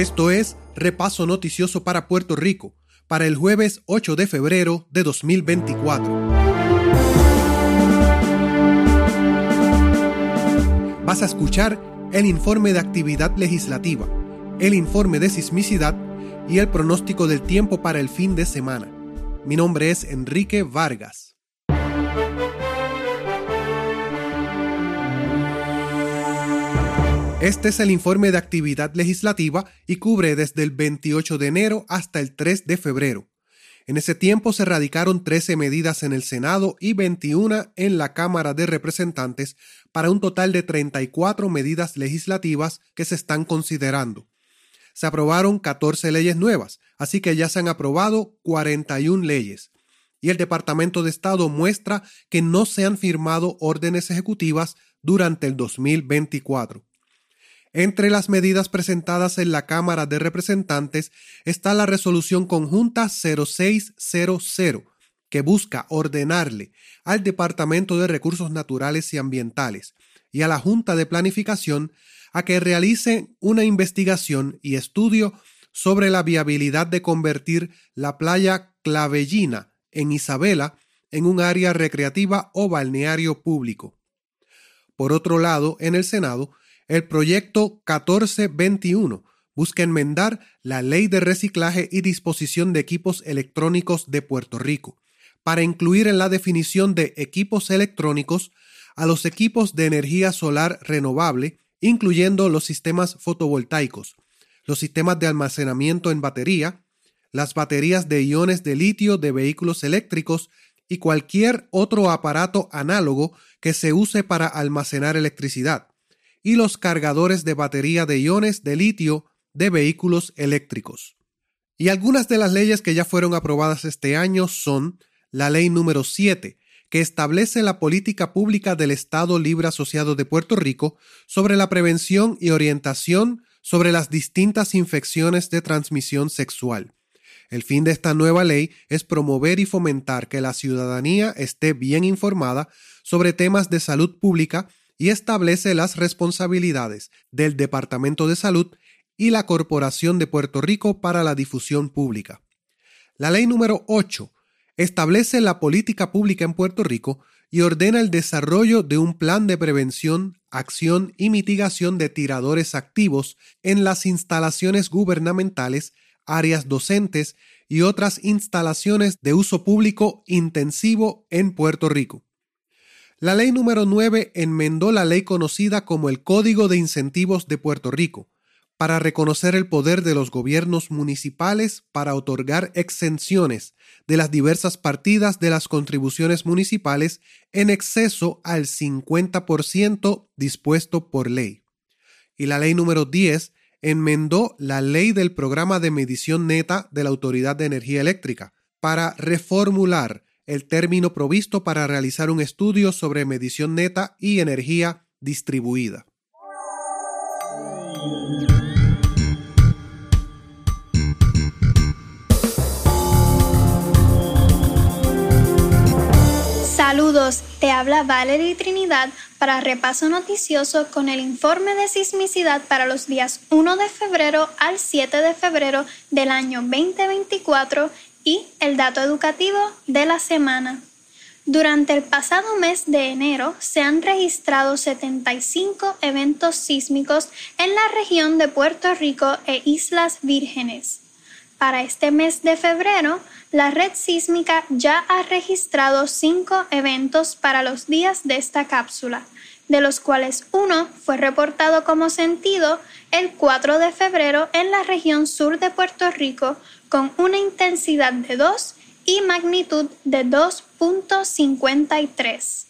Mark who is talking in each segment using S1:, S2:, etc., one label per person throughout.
S1: Esto es Repaso Noticioso para Puerto Rico, para el jueves 8 de febrero de 2024. Vas a escuchar el informe de actividad legislativa, el informe de sismicidad y el pronóstico del tiempo para el fin de semana. Mi nombre es Enrique Vargas. Este es el informe de actividad legislativa y cubre desde el 28 de enero hasta el 3 de febrero. En ese tiempo se radicaron 13 medidas en el Senado y 21 en la Cámara de Representantes para un total de 34 medidas legislativas que se están considerando. Se aprobaron 14 leyes nuevas, así que ya se han aprobado 41 leyes. Y el Departamento de Estado muestra que no se han firmado órdenes ejecutivas durante el 2024. Entre las medidas presentadas en la Cámara de Representantes está la resolución conjunta 0600, que busca ordenarle al Departamento de Recursos Naturales y Ambientales y a la Junta de Planificación a que realicen una investigación y estudio sobre la viabilidad de convertir la playa Clavellina en Isabela en un área recreativa o balneario público. Por otro lado, en el Senado el proyecto 1421 busca enmendar la Ley de Reciclaje y Disposición de Equipos Electrónicos de Puerto Rico. Para incluir en la definición de equipos electrónicos a los equipos de energía solar renovable, incluyendo los sistemas fotovoltaicos, los sistemas de almacenamiento en batería, las baterías de iones de litio de vehículos eléctricos y cualquier otro aparato análogo que se use para almacenar electricidad y los cargadores de batería de iones de litio de vehículos eléctricos. Y algunas de las leyes que ya fueron aprobadas este año son la ley número 7, que establece la política pública del Estado Libre Asociado de Puerto Rico sobre la prevención y orientación sobre las distintas infecciones de transmisión sexual. El fin de esta nueva ley es promover y fomentar que la ciudadanía esté bien informada sobre temas de salud pública y establece las responsabilidades del Departamento de Salud y la Corporación de Puerto Rico para la Difusión Pública. La ley número 8 establece la política pública en Puerto Rico y ordena el desarrollo de un plan de prevención, acción y mitigación de tiradores activos en las instalaciones gubernamentales, áreas docentes y otras instalaciones de uso público intensivo en Puerto Rico. La ley número 9 enmendó la ley conocida como el Código de Incentivos de Puerto Rico, para reconocer el poder de los gobiernos municipales para otorgar exenciones de las diversas partidas de las contribuciones municipales en exceso al 50% dispuesto por ley. Y la ley número 10 enmendó la ley del programa de medición neta de la Autoridad de Energía Eléctrica para reformular el término provisto para realizar un estudio sobre medición neta y energía distribuida.
S2: Saludos, te habla Valerie Trinidad para repaso noticioso con el informe de sismicidad para los días 1 de febrero al 7 de febrero del año 2024 y el dato educativo de la semana. Durante el pasado mes de enero se han registrado 75 eventos sísmicos en la región de Puerto Rico e Islas Vírgenes. Para este mes de febrero, la red sísmica ya ha registrado cinco eventos para los días de esta cápsula, de los cuales uno fue reportado como sentido el 4 de febrero en la región sur de Puerto Rico con una intensidad de 2 y magnitud de 2.53.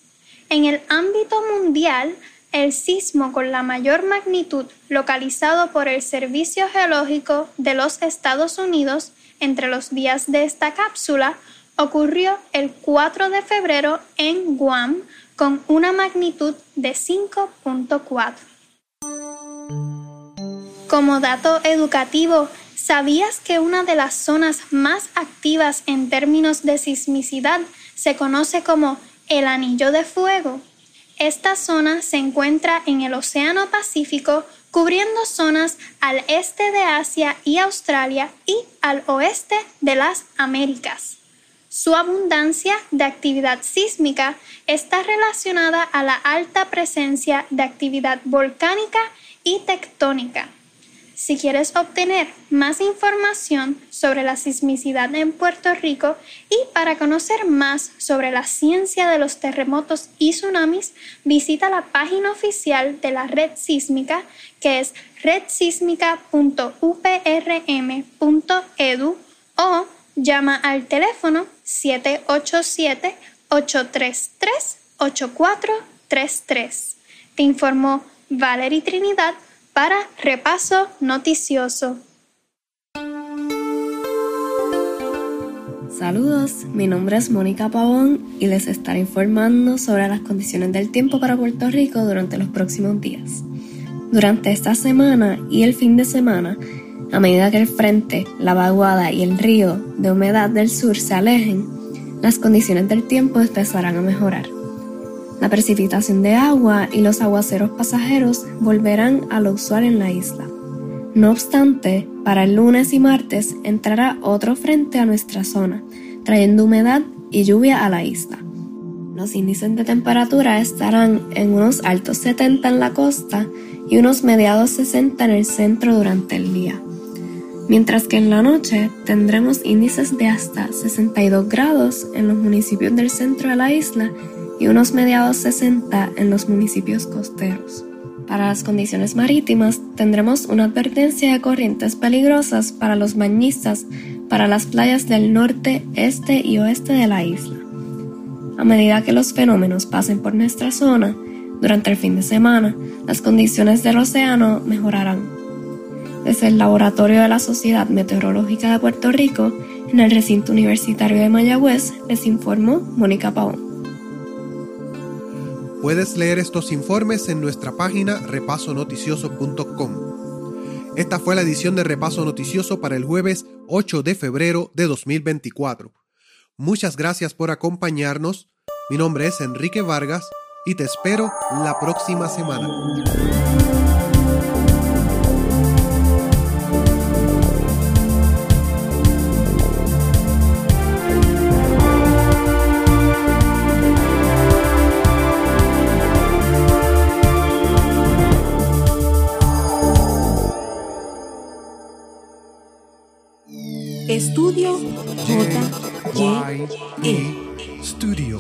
S2: En el ámbito mundial, el sismo con la mayor magnitud localizado por el Servicio Geológico de los Estados Unidos entre los días de esta cápsula ocurrió el 4 de febrero en Guam con una magnitud de 5.4. Como dato educativo, ¿Sabías que una de las zonas más activas en términos de sismicidad se conoce como el Anillo de Fuego? Esta zona se encuentra en el Océano Pacífico cubriendo zonas al este de Asia y Australia y al oeste de las Américas. Su abundancia de actividad sísmica está relacionada a la alta presencia de actividad volcánica y tectónica. Si quieres obtener más información sobre la sismicidad en Puerto Rico y para conocer más sobre la ciencia de los terremotos y tsunamis, visita la página oficial de la red sísmica que es redsísmica.uprm.edu o llama al teléfono 787-833-8433. Te informó Valerie Trinidad para Repaso Noticioso.
S3: Saludos, mi nombre es Mónica Pavón y les estaré informando sobre las condiciones del tiempo para Puerto Rico durante los próximos días. Durante esta semana y el fin de semana, a medida que el frente, la vaguada y el río de humedad del sur se alejen, las condiciones del tiempo empezarán a mejorar. La precipitación de agua y los aguaceros pasajeros volverán a lo usual en la isla. No obstante, para el lunes y martes entrará otro frente a nuestra zona, trayendo humedad y lluvia a la isla. Los índices de temperatura estarán en unos altos 70 en la costa y unos mediados 60 en el centro durante el día. Mientras que en la noche tendremos índices de hasta 62 grados en los municipios del centro de la isla y unos mediados 60 en los municipios costeros. Para las condiciones marítimas tendremos una advertencia de corrientes peligrosas para los bañistas para las playas del norte, este y oeste de la isla. A medida que los fenómenos pasen por nuestra zona, durante el fin de semana, las condiciones del océano mejorarán. Desde el Laboratorio de la Sociedad Meteorológica de Puerto Rico, en el recinto universitario de Mayagüez, les informó Mónica Paón.
S1: Puedes leer estos informes en nuestra página repasonoticioso.com. Esta fue la edición de Repaso Noticioso para el jueves 8 de febrero de 2024. Muchas gracias por acompañarnos. Mi nombre es Enrique Vargas y te espero la próxima semana.
S4: Estudio J. Y. E.
S1: Studio